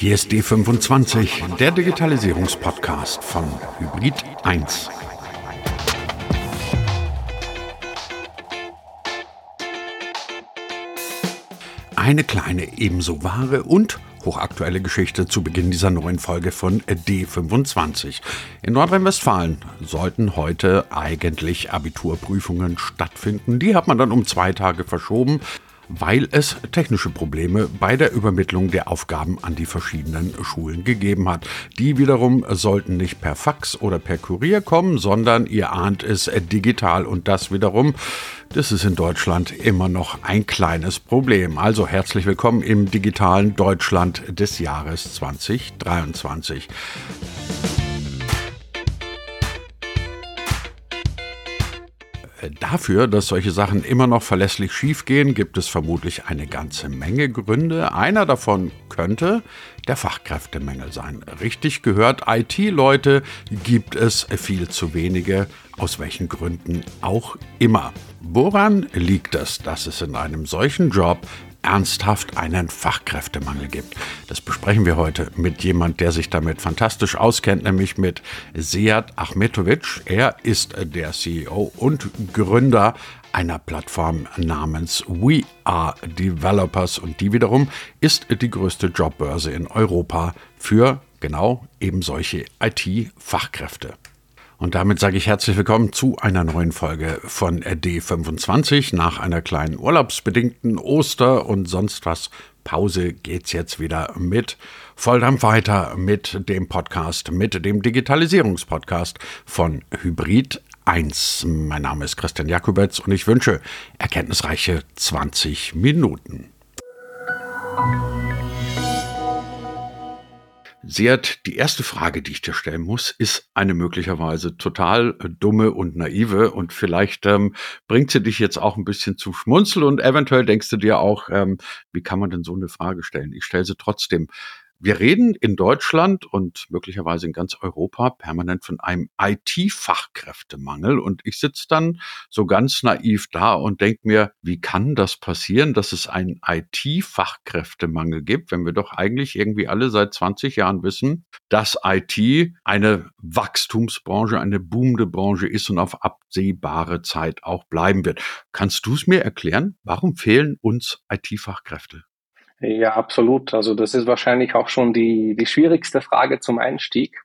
Hier ist D25, der Digitalisierungspodcast von Hybrid 1. Eine kleine, ebenso wahre und hochaktuelle Geschichte zu Beginn dieser neuen Folge von D25. In Nordrhein-Westfalen sollten heute eigentlich Abiturprüfungen stattfinden. Die hat man dann um zwei Tage verschoben weil es technische Probleme bei der Übermittlung der Aufgaben an die verschiedenen Schulen gegeben hat. Die wiederum sollten nicht per Fax oder per Kurier kommen, sondern ihr ahnt es digital und das wiederum, das ist in Deutschland immer noch ein kleines Problem. Also herzlich willkommen im digitalen Deutschland des Jahres 2023. Dafür, dass solche Sachen immer noch verlässlich schiefgehen, gibt es vermutlich eine ganze Menge Gründe. Einer davon könnte der Fachkräftemangel sein. Richtig gehört, IT-Leute gibt es viel zu wenige, aus welchen Gründen auch immer. Woran liegt es, dass es in einem solchen Job ernsthaft einen Fachkräftemangel gibt. Das besprechen wir heute mit jemand, der sich damit fantastisch auskennt, nämlich mit Sead Achmetovic. Er ist der CEO und Gründer einer Plattform namens We Are Developers und die wiederum ist die größte Jobbörse in Europa für genau eben solche IT-Fachkräfte. Und damit sage ich herzlich willkommen zu einer neuen Folge von D25. Nach einer kleinen urlaubsbedingten Oster- und sonst was Pause geht's jetzt wieder mit Volldampf weiter mit dem Podcast, mit dem Digitalisierungspodcast von Hybrid 1. Mein Name ist Christian Jakubetz und ich wünsche erkenntnisreiche 20 Minuten. Seat, die erste Frage, die ich dir stellen muss, ist eine möglicherweise total äh, dumme und naive und vielleicht ähm, bringt sie dich jetzt auch ein bisschen zu schmunzeln und eventuell denkst du dir auch, ähm, wie kann man denn so eine Frage stellen? Ich stelle sie trotzdem. Wir reden in Deutschland und möglicherweise in ganz Europa permanent von einem IT-Fachkräftemangel. Und ich sitze dann so ganz naiv da und denke mir, wie kann das passieren, dass es einen IT-Fachkräftemangel gibt, wenn wir doch eigentlich irgendwie alle seit 20 Jahren wissen, dass IT eine Wachstumsbranche, eine boomende Branche ist und auf absehbare Zeit auch bleiben wird. Kannst du es mir erklären? Warum fehlen uns IT-Fachkräfte? Ja, absolut. Also das ist wahrscheinlich auch schon die, die schwierigste Frage zum Einstieg.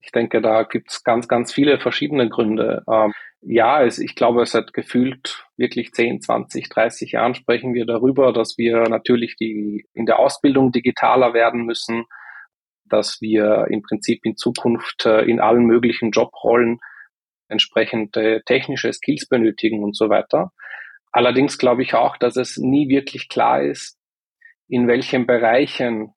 Ich denke, da gibt's ganz, ganz viele verschiedene Gründe. Ähm, ja, es, ich glaube, es hat gefühlt wirklich 10, 20, 30 Jahren sprechen wir darüber, dass wir natürlich die in der Ausbildung digitaler werden müssen, dass wir im Prinzip in Zukunft äh, in allen möglichen Jobrollen entsprechende technische Skills benötigen und so weiter. Allerdings glaube ich auch, dass es nie wirklich klar ist, in welchen Bereichen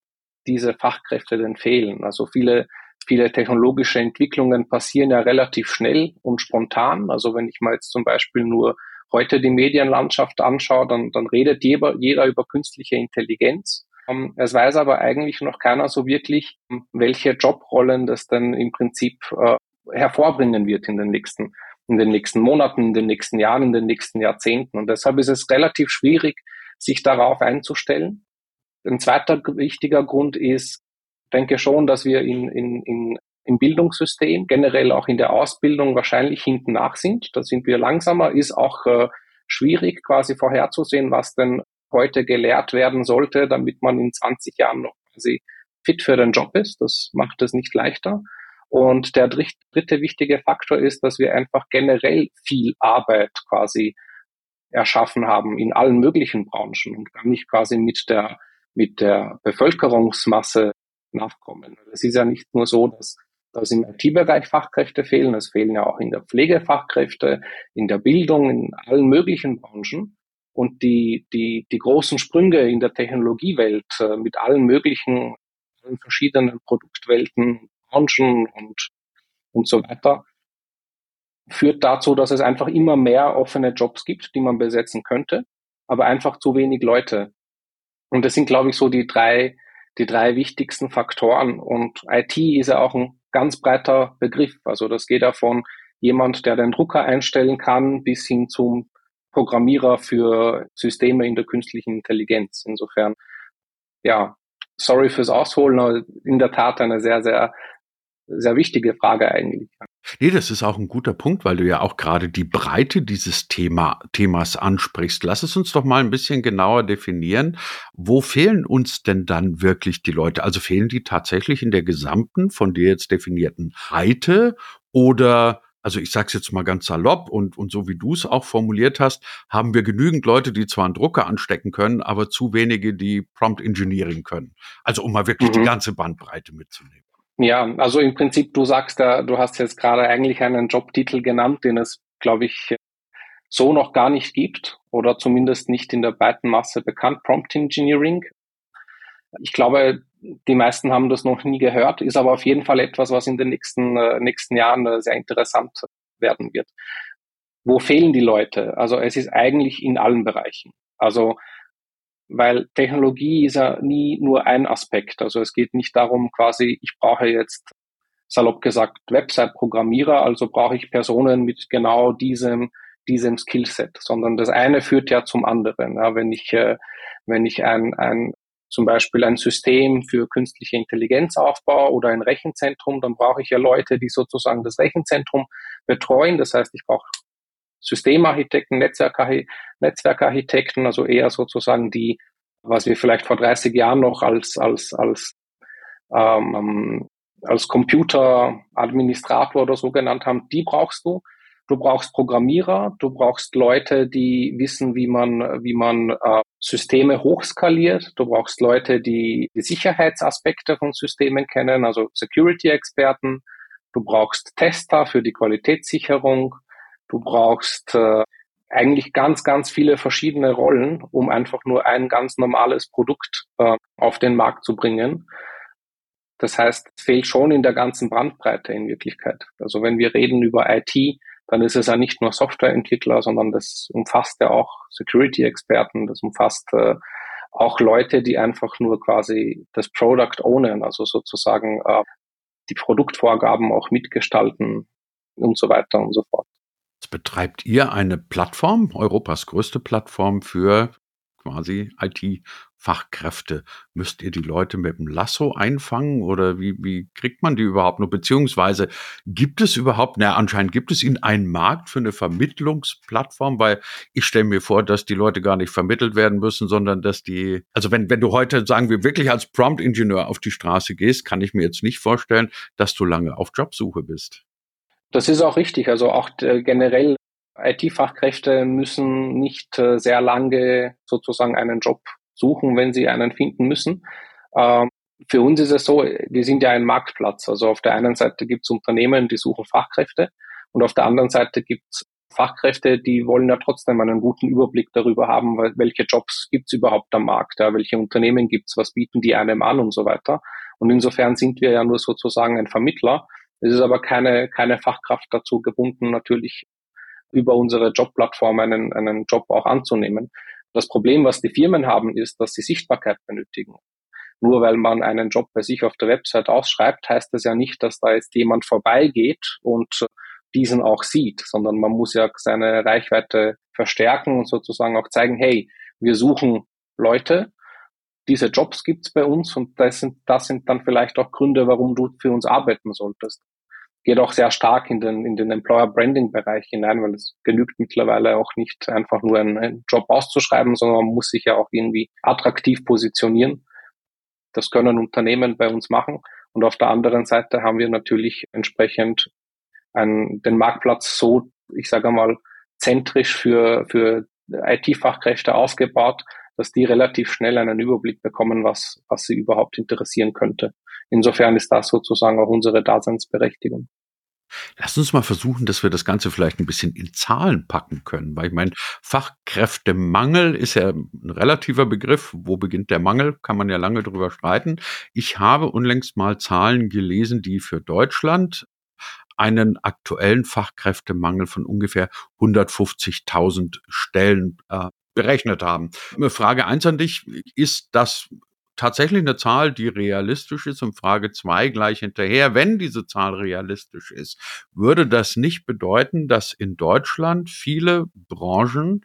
diese Fachkräfte denn fehlen. Also viele, viele technologische Entwicklungen passieren ja relativ schnell und spontan. Also wenn ich mal jetzt zum Beispiel nur heute die Medienlandschaft anschaue, dann, dann redet jeder, jeder über künstliche Intelligenz. Ähm, es weiß aber eigentlich noch keiner so wirklich, welche Jobrollen das dann im Prinzip äh, hervorbringen wird in den nächsten, in den nächsten Monaten, in den nächsten Jahren, in den nächsten Jahrzehnten. Und deshalb ist es relativ schwierig, sich darauf einzustellen. Ein zweiter wichtiger Grund ist, denke schon, dass wir in, in, in, im Bildungssystem, generell auch in der Ausbildung wahrscheinlich hinten nach sind. Da sind wir langsamer, ist auch äh, schwierig quasi vorherzusehen, was denn heute gelehrt werden sollte, damit man in 20 Jahren noch quasi fit für den Job ist. Das macht es nicht leichter. Und der dritte wichtige Faktor ist, dass wir einfach generell viel Arbeit quasi erschaffen haben in allen möglichen Branchen und gar nicht quasi mit der mit der Bevölkerungsmasse nachkommen. Es ist ja nicht nur so, dass, dass im IT-Bereich Fachkräfte fehlen, es fehlen ja auch in der Pflege Fachkräfte, in der Bildung, in allen möglichen Branchen. Und die, die, die großen Sprünge in der Technologiewelt äh, mit allen möglichen, allen verschiedenen Produktwelten, Branchen und, und so weiter, führt dazu, dass es einfach immer mehr offene Jobs gibt, die man besetzen könnte, aber einfach zu wenig Leute und das sind, glaube ich, so die drei, die drei wichtigsten Faktoren. Und IT ist ja auch ein ganz breiter Begriff. Also das geht ja von jemand, der den Drucker einstellen kann, bis hin zum Programmierer für Systeme in der künstlichen Intelligenz. Insofern, ja, sorry fürs Ausholen, aber in der Tat eine sehr, sehr, sehr wichtige Frage eigentlich. Nee, das ist auch ein guter Punkt, weil du ja auch gerade die Breite dieses Thema, Themas ansprichst. Lass es uns doch mal ein bisschen genauer definieren. Wo fehlen uns denn dann wirklich die Leute? Also fehlen die tatsächlich in der gesamten, von dir jetzt definierten Breite oder also ich sage es jetzt mal ganz salopp und, und so wie du es auch formuliert hast, haben wir genügend Leute, die zwar einen Drucker anstecken können, aber zu wenige, die Prompt Engineering können. Also um mal wirklich mhm. die ganze Bandbreite mitzunehmen. Ja, also im Prinzip, du sagst ja, du hast jetzt gerade eigentlich einen Jobtitel genannt, den es, glaube ich, so noch gar nicht gibt oder zumindest nicht in der breiten Masse bekannt, Prompt Engineering. Ich glaube, die meisten haben das noch nie gehört, ist aber auf jeden Fall etwas, was in den nächsten, äh, nächsten Jahren äh, sehr interessant werden wird. Wo fehlen die Leute? Also es ist eigentlich in allen Bereichen. Also weil Technologie ist ja nie nur ein Aspekt. Also es geht nicht darum, quasi, ich brauche jetzt salopp gesagt Website-Programmierer, also brauche ich Personen mit genau diesem diesem Skillset, sondern das eine führt ja zum anderen. Ja, wenn ich äh, wenn ich ein, ein zum Beispiel ein System für künstliche Intelligenz aufbaue oder ein Rechenzentrum, dann brauche ich ja Leute, die sozusagen das Rechenzentrum betreuen. Das heißt, ich brauche Systemarchitekten, Netzwerkarchitekten, also eher sozusagen die, was wir vielleicht vor 30 Jahren noch als, als, als, ähm, als Computeradministrator oder so genannt haben, die brauchst du. Du brauchst Programmierer, du brauchst Leute, die wissen, wie man, wie man äh, Systeme hochskaliert. Du brauchst Leute, die die Sicherheitsaspekte von Systemen kennen, also Security-Experten. Du brauchst Tester für die Qualitätssicherung. Du brauchst äh, eigentlich ganz, ganz viele verschiedene Rollen, um einfach nur ein ganz normales Produkt äh, auf den Markt zu bringen. Das heißt, es fehlt schon in der ganzen Brandbreite in Wirklichkeit. Also wenn wir reden über IT, dann ist es ja nicht nur Softwareentwickler, sondern das umfasst ja auch Security-Experten, das umfasst äh, auch Leute, die einfach nur quasi das Product ownen, also sozusagen äh, die Produktvorgaben auch mitgestalten und so weiter und so fort. Betreibt ihr eine Plattform, Europas größte Plattform für quasi IT-Fachkräfte. Müsst ihr die Leute mit dem Lasso einfangen oder wie, wie kriegt man die überhaupt nur? Beziehungsweise gibt es überhaupt, na anscheinend gibt es in einen Markt für eine Vermittlungsplattform, weil ich stelle mir vor, dass die Leute gar nicht vermittelt werden müssen, sondern dass die, also wenn, wenn du heute, sagen wir, wirklich als Prompt-Ingenieur auf die Straße gehst, kann ich mir jetzt nicht vorstellen, dass du lange auf Jobsuche bist. Das ist auch richtig. Also auch äh, generell IT-Fachkräfte müssen nicht äh, sehr lange sozusagen einen Job suchen, wenn sie einen finden müssen. Ähm, für uns ist es so, wir sind ja ein Marktplatz. Also auf der einen Seite gibt es Unternehmen, die suchen Fachkräfte und auf der anderen Seite gibt es Fachkräfte, die wollen ja trotzdem einen guten Überblick darüber haben, welche Jobs gibt es überhaupt am Markt, ja, welche Unternehmen gibt es, was bieten die einem an und so weiter. Und insofern sind wir ja nur sozusagen ein Vermittler. Es ist aber keine, keine Fachkraft dazu gebunden, natürlich über unsere Jobplattform einen, einen Job auch anzunehmen. Das Problem, was die Firmen haben, ist, dass sie Sichtbarkeit benötigen. Nur weil man einen Job bei sich auf der Website ausschreibt, heißt das ja nicht, dass da jetzt jemand vorbeigeht und diesen auch sieht, sondern man muss ja seine Reichweite verstärken und sozusagen auch zeigen, hey, wir suchen Leute, diese Jobs gibt's bei uns und das sind, das sind dann vielleicht auch Gründe, warum du für uns arbeiten solltest geht auch sehr stark in den, in den Employer Branding Bereich hinein, weil es genügt mittlerweile auch nicht einfach nur einen, einen Job auszuschreiben, sondern man muss sich ja auch irgendwie attraktiv positionieren. Das können Unternehmen bei uns machen. Und auf der anderen Seite haben wir natürlich entsprechend einen, den Marktplatz so, ich sage mal, zentrisch für, für IT-Fachkräfte aufgebaut, dass die relativ schnell einen Überblick bekommen, was, was sie überhaupt interessieren könnte. Insofern ist das sozusagen auch unsere Daseinsberechtigung. Lass uns mal versuchen, dass wir das Ganze vielleicht ein bisschen in Zahlen packen können, weil ich meine, Fachkräftemangel ist ja ein relativer Begriff. Wo beginnt der Mangel? Kann man ja lange drüber streiten. Ich habe unlängst mal Zahlen gelesen, die für Deutschland einen aktuellen Fachkräftemangel von ungefähr 150.000 Stellen äh, berechnet haben. Frage eins an dich, ist das tatsächlich eine Zahl, die realistisch ist und Frage zwei gleich hinterher. Wenn diese Zahl realistisch ist, würde das nicht bedeuten, dass in Deutschland viele Branchen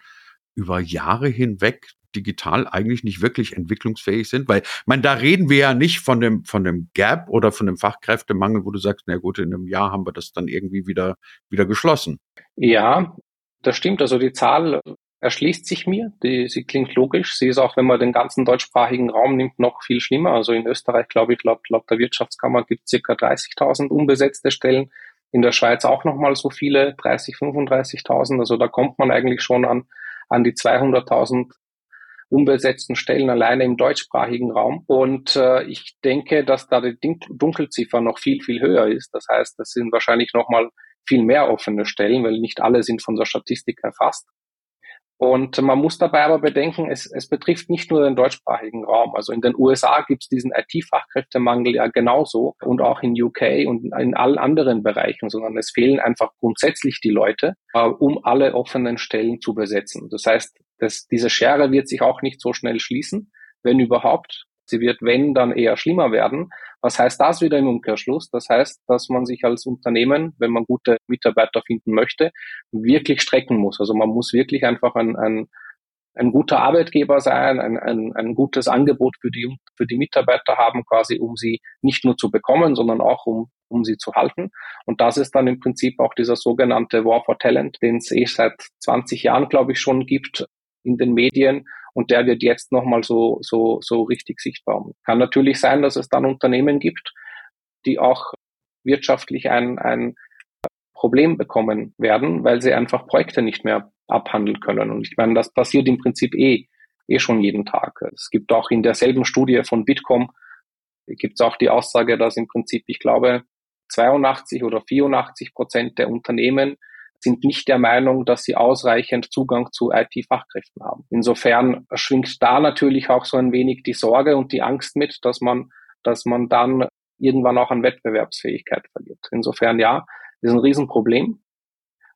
über Jahre hinweg digital eigentlich nicht wirklich entwicklungsfähig sind? Weil, meine, da reden wir ja nicht von dem, von dem Gap oder von dem Fachkräftemangel, wo du sagst, na gut, in einem Jahr haben wir das dann irgendwie wieder, wieder geschlossen. Ja, das stimmt. Also die Zahl erschließt sich mir. Die, sie klingt logisch. Sie ist auch, wenn man den ganzen deutschsprachigen Raum nimmt, noch viel schlimmer. Also in Österreich, glaube ich, laut, laut der Wirtschaftskammer gibt es circa 30.000 unbesetzte Stellen. In der Schweiz auch nochmal so viele, 30, 35.000. Also da kommt man eigentlich schon an, an die 200.000 unbesetzten Stellen alleine im deutschsprachigen Raum. Und äh, ich denke, dass da die Dunkelziffer noch viel, viel höher ist. Das heißt, das sind wahrscheinlich nochmal viel mehr offene Stellen, weil nicht alle sind von der Statistik erfasst. Und man muss dabei aber bedenken, es, es betrifft nicht nur den deutschsprachigen Raum. Also in den USA gibt es diesen IT-Fachkräftemangel ja genauso und auch in UK und in allen anderen Bereichen, sondern es fehlen einfach grundsätzlich die Leute, äh, um alle offenen Stellen zu besetzen. Das heißt, dass diese Schere wird sich auch nicht so schnell schließen, wenn überhaupt. Sie wird, wenn, dann eher schlimmer werden. Was heißt das wieder im Umkehrschluss? Das heißt, dass man sich als Unternehmen, wenn man gute Mitarbeiter finden möchte, wirklich strecken muss. Also man muss wirklich einfach ein, ein, ein guter Arbeitgeber sein, ein, ein, ein gutes Angebot für die, für die Mitarbeiter haben, quasi, um sie nicht nur zu bekommen, sondern auch um, um sie zu halten. Und das ist dann im Prinzip auch dieser sogenannte War for Talent, den es eh seit 20 Jahren, glaube ich, schon gibt in den Medien und der wird jetzt nochmal so, so, so richtig sichtbar. Kann natürlich sein, dass es dann Unternehmen gibt, die auch wirtschaftlich ein, ein Problem bekommen werden, weil sie einfach Projekte nicht mehr abhandeln können. Und ich meine, das passiert im Prinzip eh, eh schon jeden Tag. Es gibt auch in derselben Studie von Bitkom, gibt es auch die Aussage, dass im Prinzip, ich glaube, 82 oder 84 Prozent der Unternehmen sind nicht der Meinung, dass sie ausreichend Zugang zu IT-Fachkräften haben. Insofern schwingt da natürlich auch so ein wenig die Sorge und die Angst mit, dass man, dass man dann irgendwann auch an Wettbewerbsfähigkeit verliert. Insofern ja, ist ein Riesenproblem.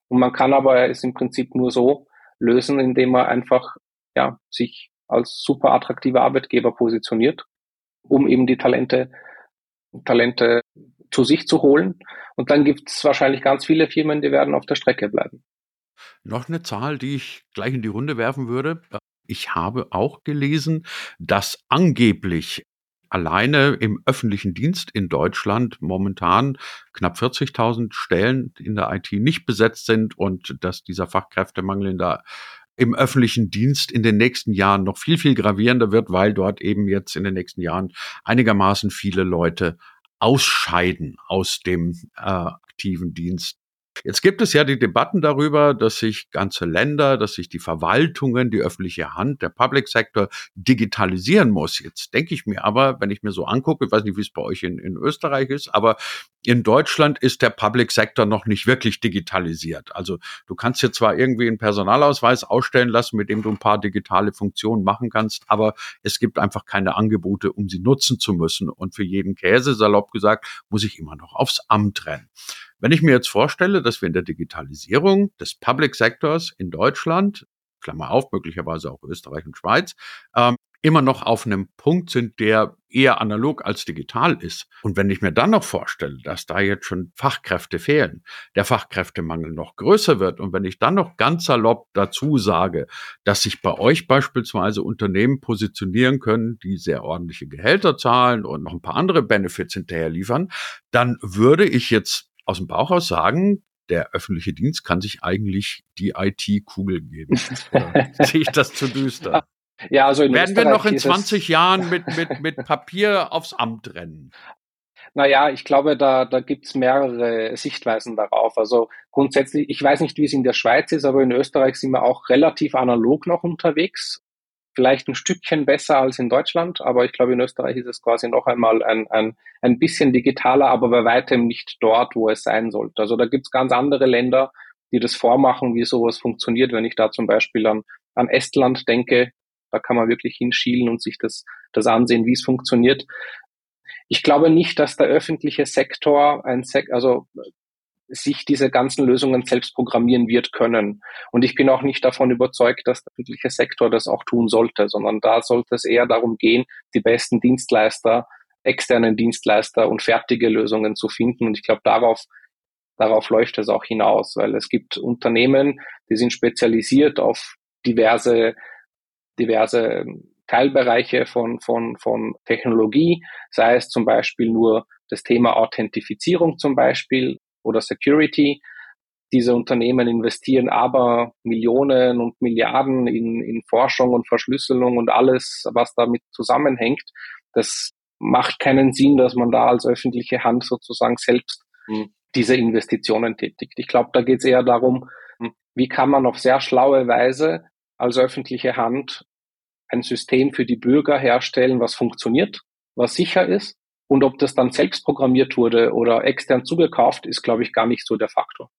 Und man kann aber es im Prinzip nur so lösen, indem man einfach ja, sich als super attraktiver Arbeitgeber positioniert, um eben die Talente, Talente zu sich zu holen. Und dann gibt es wahrscheinlich ganz viele Firmen, die werden auf der Strecke bleiben. Noch eine Zahl, die ich gleich in die Runde werfen würde. Ich habe auch gelesen, dass angeblich alleine im öffentlichen Dienst in Deutschland momentan knapp 40.000 Stellen in der IT nicht besetzt sind und dass dieser Fachkräftemangel in der im öffentlichen Dienst in den nächsten Jahren noch viel, viel gravierender wird, weil dort eben jetzt in den nächsten Jahren einigermaßen viele Leute ausscheiden aus dem äh, aktiven Dienst. Jetzt gibt es ja die Debatten darüber, dass sich ganze Länder, dass sich die Verwaltungen, die öffentliche Hand, der Public Sector digitalisieren muss. Jetzt denke ich mir aber, wenn ich mir so angucke, ich weiß nicht, wie es bei euch in, in Österreich ist, aber in Deutschland ist der Public Sector noch nicht wirklich digitalisiert. Also du kannst dir zwar irgendwie einen Personalausweis ausstellen lassen, mit dem du ein paar digitale Funktionen machen kannst, aber es gibt einfach keine Angebote, um sie nutzen zu müssen. Und für jeden Käse, salopp gesagt, muss ich immer noch aufs Amt rennen. Wenn ich mir jetzt vorstelle, dass wir in der Digitalisierung des Public Sectors in Deutschland, Klammer auf, möglicherweise auch Österreich und Schweiz, ähm, immer noch auf einem Punkt sind, der eher analog als digital ist. Und wenn ich mir dann noch vorstelle, dass da jetzt schon Fachkräfte fehlen, der Fachkräftemangel noch größer wird und wenn ich dann noch ganz salopp dazu sage, dass sich bei euch beispielsweise Unternehmen positionieren können, die sehr ordentliche Gehälter zahlen und noch ein paar andere Benefits hinterher liefern, dann würde ich jetzt aus dem Bauch aus sagen, der öffentliche Dienst kann sich eigentlich die IT-Kugel geben. sehe ich das zu düster? Ja, also in Werden Österreich wir noch in 20 Jahren mit, mit, mit Papier aufs Amt rennen? Naja, ich glaube, da, da gibt's mehrere Sichtweisen darauf. Also grundsätzlich, ich weiß nicht, wie es in der Schweiz ist, aber in Österreich sind wir auch relativ analog noch unterwegs vielleicht ein Stückchen besser als in Deutschland, aber ich glaube, in Österreich ist es quasi noch einmal ein, ein, ein bisschen digitaler, aber bei weitem nicht dort, wo es sein sollte. Also da gibt's ganz andere Länder, die das vormachen, wie sowas funktioniert. Wenn ich da zum Beispiel an, an Estland denke, da kann man wirklich hinschielen und sich das, das ansehen, wie es funktioniert. Ich glaube nicht, dass der öffentliche Sektor ein Sek also sich diese ganzen Lösungen selbst programmieren wird können. Und ich bin auch nicht davon überzeugt, dass der öffentliche Sektor das auch tun sollte, sondern da sollte es eher darum gehen, die besten Dienstleister, externen Dienstleister und fertige Lösungen zu finden. Und ich glaube, darauf, darauf läuft es auch hinaus, weil es gibt Unternehmen, die sind spezialisiert auf diverse diverse Teilbereiche von, von, von Technologie, sei es zum Beispiel nur das Thema Authentifizierung zum Beispiel oder Security. Diese Unternehmen investieren aber Millionen und Milliarden in, in Forschung und Verschlüsselung und alles, was damit zusammenhängt. Das macht keinen Sinn, dass man da als öffentliche Hand sozusagen selbst hm. diese Investitionen tätigt. Ich glaube, da geht es eher darum, hm, wie kann man auf sehr schlaue Weise als öffentliche Hand ein System für die Bürger herstellen, was funktioniert, was sicher ist. Und ob das dann selbst programmiert wurde oder extern zugekauft, ist, glaube ich, gar nicht so der Faktor.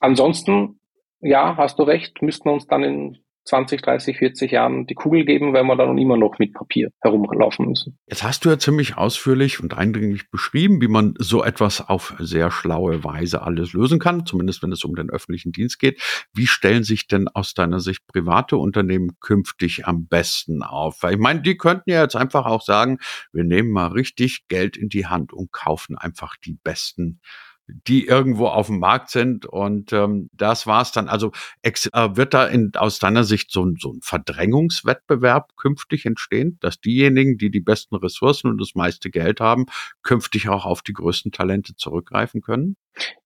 Ansonsten, ja, hast du recht, müssten wir uns dann in 20, 30, 40 Jahren die Kugel geben, wenn wir dann immer noch mit Papier herumlaufen müssen. Jetzt hast du ja ziemlich ausführlich und eindringlich beschrieben, wie man so etwas auf sehr schlaue Weise alles lösen kann, zumindest wenn es um den öffentlichen Dienst geht. Wie stellen sich denn aus deiner Sicht private Unternehmen künftig am besten auf? Weil ich meine, die könnten ja jetzt einfach auch sagen, wir nehmen mal richtig Geld in die Hand und kaufen einfach die besten die irgendwo auf dem Markt sind. Und ähm, das war's dann. Also ex äh, wird da in, aus deiner Sicht so, so ein Verdrängungswettbewerb künftig entstehen, dass diejenigen, die die besten Ressourcen und das meiste Geld haben, künftig auch auf die größten Talente zurückgreifen können?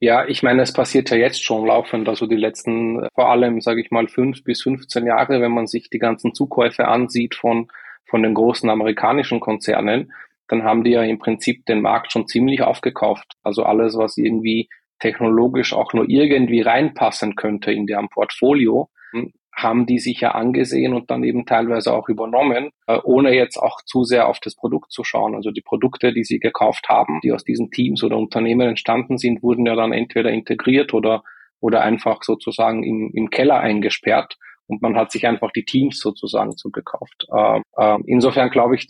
Ja, ich meine, es passiert ja jetzt schon laufend, also die letzten, vor allem, sage ich mal, fünf bis 15 Jahre, wenn man sich die ganzen Zukäufe ansieht von, von den großen amerikanischen Konzernen, dann haben die ja im Prinzip den Markt schon ziemlich aufgekauft. Also alles, was irgendwie technologisch auch nur irgendwie reinpassen könnte in deren Portfolio, hm, haben die sich ja angesehen und dann eben teilweise auch übernommen, äh, ohne jetzt auch zu sehr auf das Produkt zu schauen. Also die Produkte, die sie gekauft haben, die aus diesen Teams oder Unternehmen entstanden sind, wurden ja dann entweder integriert oder, oder einfach sozusagen im, im Keller eingesperrt und man hat sich einfach die Teams sozusagen zugekauft. Äh, äh, insofern glaube ich,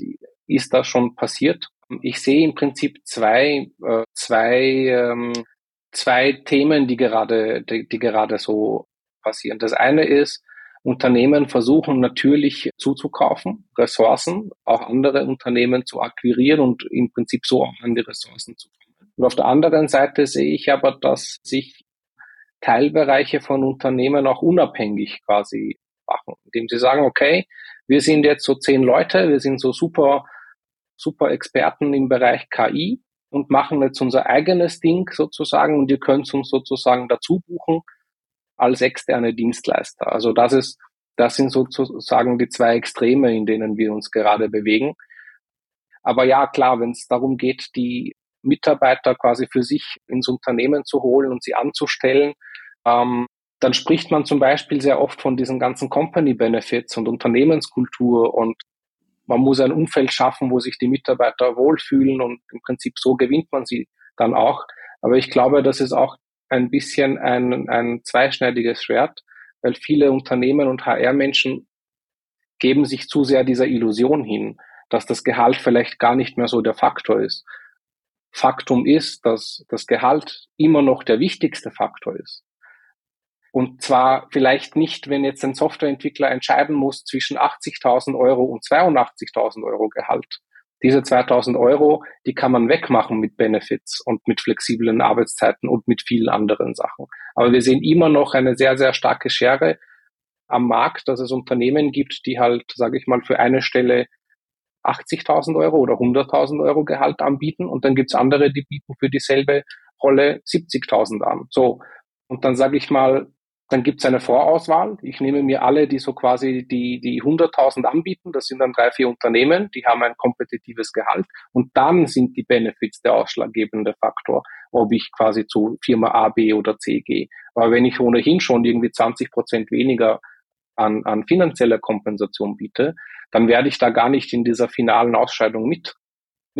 ist das schon passiert. Ich sehe im Prinzip zwei, äh, zwei, ähm, zwei Themen, die gerade, die, die gerade so passieren. Das eine ist, Unternehmen versuchen natürlich zuzukaufen, Ressourcen, auch andere Unternehmen zu akquirieren und im Prinzip so auch an die Ressourcen zu kommen. Und auf der anderen Seite sehe ich aber, dass sich Teilbereiche von Unternehmen auch unabhängig quasi machen, indem sie sagen, okay, wir sind jetzt so zehn Leute, wir sind so super super Experten im Bereich KI und machen jetzt unser eigenes Ding sozusagen und ihr könnt uns sozusagen dazu buchen als externe Dienstleister. Also das ist, das sind sozusagen die zwei Extreme, in denen wir uns gerade bewegen. Aber ja, klar, wenn es darum geht, die Mitarbeiter quasi für sich ins Unternehmen zu holen und sie anzustellen, ähm, dann spricht man zum Beispiel sehr oft von diesen ganzen Company Benefits und Unternehmenskultur und man muss ein Umfeld schaffen, wo sich die Mitarbeiter wohlfühlen und im Prinzip so gewinnt man sie dann auch. Aber ich glaube, das ist auch ein bisschen ein, ein zweischneidiges Schwert, weil viele Unternehmen und HR-Menschen geben sich zu sehr dieser Illusion hin, dass das Gehalt vielleicht gar nicht mehr so der Faktor ist. Faktum ist, dass das Gehalt immer noch der wichtigste Faktor ist. Und zwar vielleicht nicht, wenn jetzt ein Softwareentwickler entscheiden muss zwischen 80.000 Euro und 82.000 Euro Gehalt. Diese 2.000 Euro, die kann man wegmachen mit Benefits und mit flexiblen Arbeitszeiten und mit vielen anderen Sachen. Aber wir sehen immer noch eine sehr, sehr starke Schere am Markt, dass es Unternehmen gibt, die halt, sage ich mal, für eine Stelle 80.000 Euro oder 100.000 Euro Gehalt anbieten und dann gibt's andere, die bieten für dieselbe Rolle 70.000 an. So, und dann sage ich mal, dann gibt es eine Vorauswahl. Ich nehme mir alle, die so quasi die, die 100.000 anbieten. Das sind dann drei, vier Unternehmen, die haben ein kompetitives Gehalt. Und dann sind die Benefits der ausschlaggebende Faktor, ob ich quasi zu Firma A, B oder C gehe. Aber wenn ich ohnehin schon irgendwie 20 Prozent weniger an, an finanzieller Kompensation biete, dann werde ich da gar nicht in dieser finalen Ausscheidung mit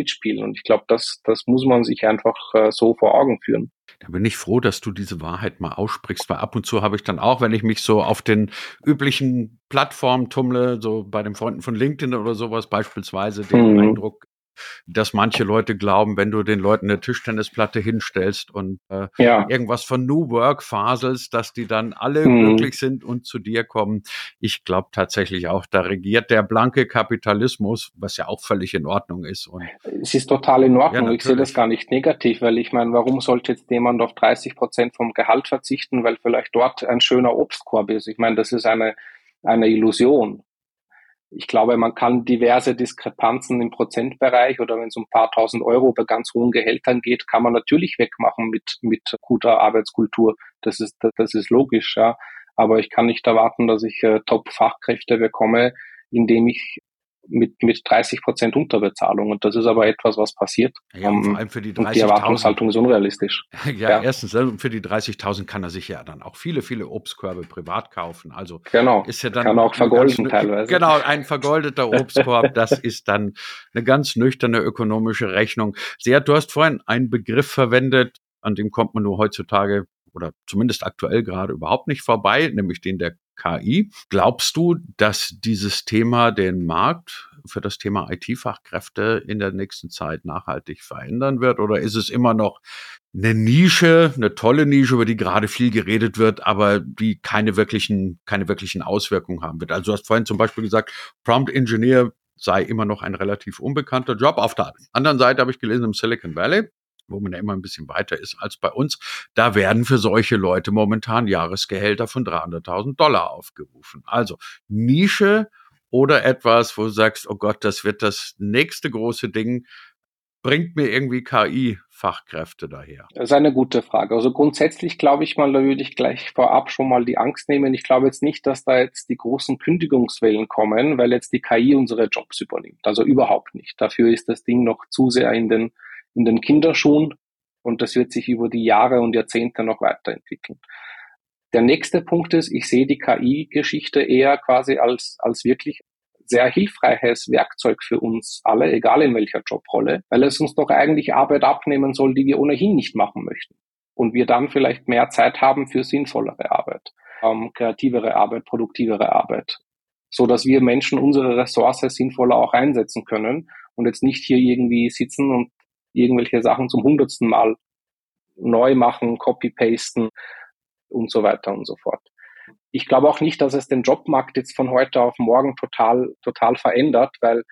mitspielen. Und ich glaube, das, das muss man sich einfach äh, so vor Augen führen. Da bin ich froh, dass du diese Wahrheit mal aussprichst, weil ab und zu habe ich dann auch, wenn ich mich so auf den üblichen Plattformen tummle, so bei den Freunden von LinkedIn oder sowas beispielsweise, den mhm. Eindruck, dass manche Leute glauben, wenn du den Leuten eine Tischtennisplatte hinstellst und äh, ja. irgendwas von New Work faselst, dass die dann alle mhm. glücklich sind und zu dir kommen. Ich glaube tatsächlich auch, da regiert der blanke Kapitalismus, was ja auch völlig in Ordnung ist. Und es ist total in Ordnung. Ja, ich sehe das gar nicht negativ, weil ich meine, warum sollte jetzt jemand auf 30 Prozent vom Gehalt verzichten, weil vielleicht dort ein schöner Obstkorb ist? Ich meine, das ist eine, eine Illusion. Ich glaube, man kann diverse Diskrepanzen im Prozentbereich oder wenn es um ein paar tausend Euro bei ganz hohen Gehältern geht, kann man natürlich wegmachen mit, mit guter Arbeitskultur. Das ist, das ist logisch, ja. Aber ich kann nicht erwarten, dass ich äh, Top-Fachkräfte bekomme, indem ich mit, mit 30 Prozent Unterbezahlung. Und das ist aber etwas, was passiert. Ja, und vor allem für die 30.000. Und die Erwartungshaltung ist unrealistisch. Ja, ja. erstens, ne, für die 30.000 kann er sich ja dann auch viele, viele Obstkörbe privat kaufen. Also genau. ist ja dann kann auch vergolden ganz, teilweise. Genau, ein vergoldeter Obstkorb, das ist dann eine ganz nüchterne ökonomische Rechnung. Sehr, du hast vorhin einen Begriff verwendet, an dem kommt man nur heutzutage oder zumindest aktuell gerade überhaupt nicht vorbei, nämlich den der KI. Glaubst du, dass dieses Thema den Markt für das Thema IT-Fachkräfte in der nächsten Zeit nachhaltig verändern wird? Oder ist es immer noch eine Nische, eine tolle Nische, über die gerade viel geredet wird, aber die keine wirklichen, keine wirklichen Auswirkungen haben wird? Also du hast vorhin zum Beispiel gesagt, Prompt Engineer sei immer noch ein relativ unbekannter Job. Auf der anderen Seite habe ich gelesen im Silicon Valley, wo man ja immer ein bisschen weiter ist als bei uns, da werden für solche Leute momentan Jahresgehälter von 300.000 Dollar aufgerufen. Also Nische oder etwas, wo du sagst, oh Gott, das wird das nächste große Ding, bringt mir irgendwie KI-Fachkräfte daher? Das ist eine gute Frage. Also grundsätzlich glaube ich mal, da würde ich gleich vorab schon mal die Angst nehmen. Ich glaube jetzt nicht, dass da jetzt die großen Kündigungswellen kommen, weil jetzt die KI unsere Jobs übernimmt. Also überhaupt nicht. Dafür ist das Ding noch zu sehr in den in den Kinderschuhen und das wird sich über die Jahre und Jahrzehnte noch weiterentwickeln. Der nächste Punkt ist, ich sehe die KI-Geschichte eher quasi als, als wirklich sehr hilfreiches Werkzeug für uns alle, egal in welcher Jobrolle, weil es uns doch eigentlich Arbeit abnehmen soll, die wir ohnehin nicht machen möchten. Und wir dann vielleicht mehr Zeit haben für sinnvollere Arbeit, ähm, kreativere Arbeit, produktivere Arbeit, so dass wir Menschen unsere Ressource sinnvoller auch einsetzen können und jetzt nicht hier irgendwie sitzen und irgendwelche Sachen zum hundertsten Mal neu machen, copy-pasten und so weiter und so fort. Ich glaube auch nicht, dass es den Jobmarkt jetzt von heute auf morgen total, total verändert, weil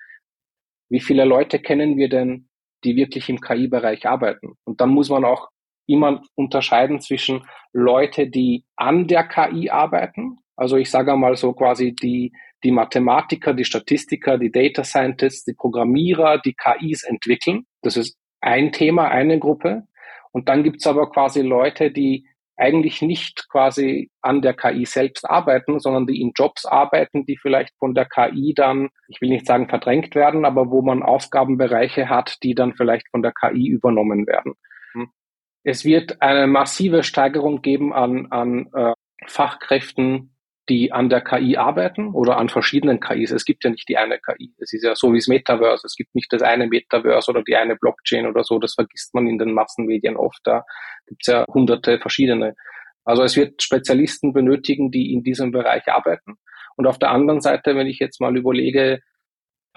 wie viele Leute kennen wir denn, die wirklich im KI-Bereich arbeiten? Und dann muss man auch immer unterscheiden zwischen Leute, die an der KI arbeiten. Also ich sage mal so quasi die, die Mathematiker, die Statistiker, die Data Scientists, die Programmierer, die KIs entwickeln. Das ist ein Thema, eine Gruppe. Und dann gibt's aber quasi Leute, die eigentlich nicht quasi an der KI selbst arbeiten, sondern die in Jobs arbeiten, die vielleicht von der KI dann, ich will nicht sagen verdrängt werden, aber wo man Aufgabenbereiche hat, die dann vielleicht von der KI übernommen werden. Es wird eine massive Steigerung geben an, an äh, Fachkräften, die an der KI arbeiten oder an verschiedenen KIs. Es gibt ja nicht die eine KI. Es ist ja so wie das Metaverse. Es gibt nicht das eine Metaverse oder die eine Blockchain oder so. Das vergisst man in den Massenmedien oft. Da gibt es ja hunderte verschiedene. Also es wird Spezialisten benötigen, die in diesem Bereich arbeiten. Und auf der anderen Seite, wenn ich jetzt mal überlege,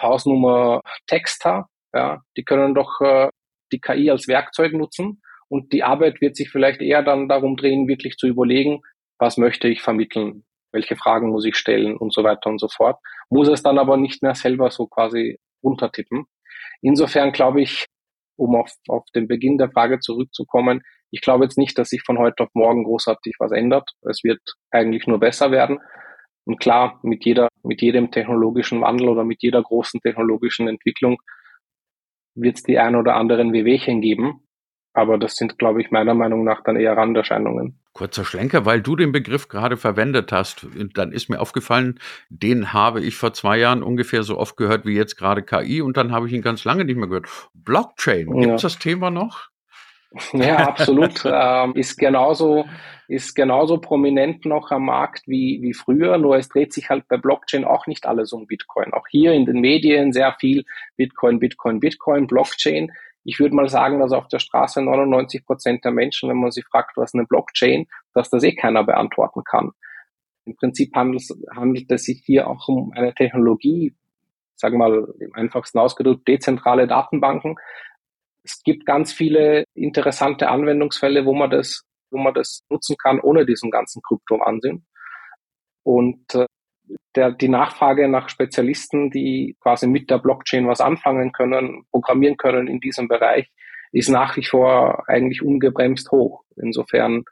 Hausnummer Texter, ja, die können doch äh, die KI als Werkzeug nutzen. Und die Arbeit wird sich vielleicht eher dann darum drehen, wirklich zu überlegen, was möchte ich vermitteln? Welche Fragen muss ich stellen und so weiter und so fort, muss es dann aber nicht mehr selber so quasi runtertippen. Insofern glaube ich, um auf, auf den Beginn der Frage zurückzukommen, ich glaube jetzt nicht, dass sich von heute auf morgen großartig was ändert. Es wird eigentlich nur besser werden. Und klar, mit jeder, mit jedem technologischen Wandel oder mit jeder großen technologischen Entwicklung wird es die ein oder anderen Wehwehchen geben. Aber das sind, glaube ich, meiner Meinung nach dann eher Randerscheinungen. Kurzer Schlenker, weil du den Begriff gerade verwendet hast, dann ist mir aufgefallen, den habe ich vor zwei Jahren ungefähr so oft gehört wie jetzt gerade KI und dann habe ich ihn ganz lange nicht mehr gehört. Blockchain, gibt es ja. das Thema noch? Ja, absolut. ähm, ist genauso, ist genauso prominent noch am Markt wie, wie früher, nur es dreht sich halt bei Blockchain auch nicht alles um Bitcoin. Auch hier in den Medien sehr viel Bitcoin, Bitcoin, Bitcoin, Blockchain ich würde mal sagen, dass auf der Straße 99 Prozent der Menschen, wenn man sie fragt, was eine Blockchain, dass das eh keiner beantworten kann. Im Prinzip handelt, handelt es sich hier auch um eine Technologie, sagen wir mal im einfachsten ausgedrückt, dezentrale Datenbanken. Es gibt ganz viele interessante Anwendungsfälle, wo man das, wo man das nutzen kann, ohne diesen ganzen Kryptowahnsinn. Und äh, der, die Nachfrage nach Spezialisten, die quasi mit der Blockchain was anfangen können, programmieren können in diesem Bereich, ist nach wie vor eigentlich ungebremst hoch. Insofern,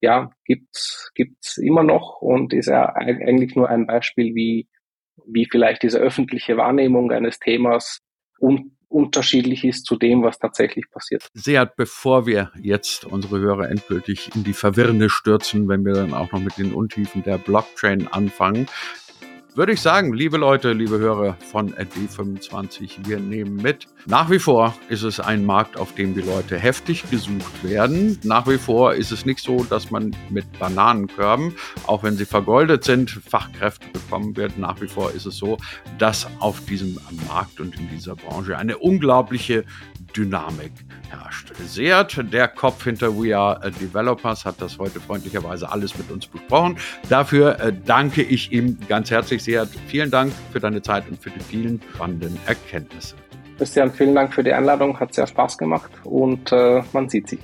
ja, gibt's gibt's immer noch und ist ja eigentlich nur ein Beispiel, wie, wie vielleicht diese öffentliche Wahrnehmung eines Themas un unterschiedlich ist zu dem, was tatsächlich passiert. Seat, bevor wir jetzt unsere Hörer endgültig in die Verwirrende stürzen, wenn wir dann auch noch mit den Untiefen der Blockchain anfangen, würde ich sagen, liebe Leute, liebe Hörer von D25, wir nehmen mit. Nach wie vor ist es ein Markt, auf dem die Leute heftig gesucht werden. Nach wie vor ist es nicht so, dass man mit Bananenkörben, auch wenn sie vergoldet sind, Fachkräfte bekommen wird. Nach wie vor ist es so, dass auf diesem Markt und in dieser Branche eine unglaubliche Dynamik herrscht. Seat, der Kopf hinter We Are Developers, hat das heute freundlicherweise alles mit uns besprochen. Dafür äh, danke ich ihm ganz herzlich. Seat, vielen Dank für deine Zeit und für die vielen spannenden Erkenntnisse. Christian, vielen Dank für die Einladung, hat sehr Spaß gemacht und äh, man sieht sich.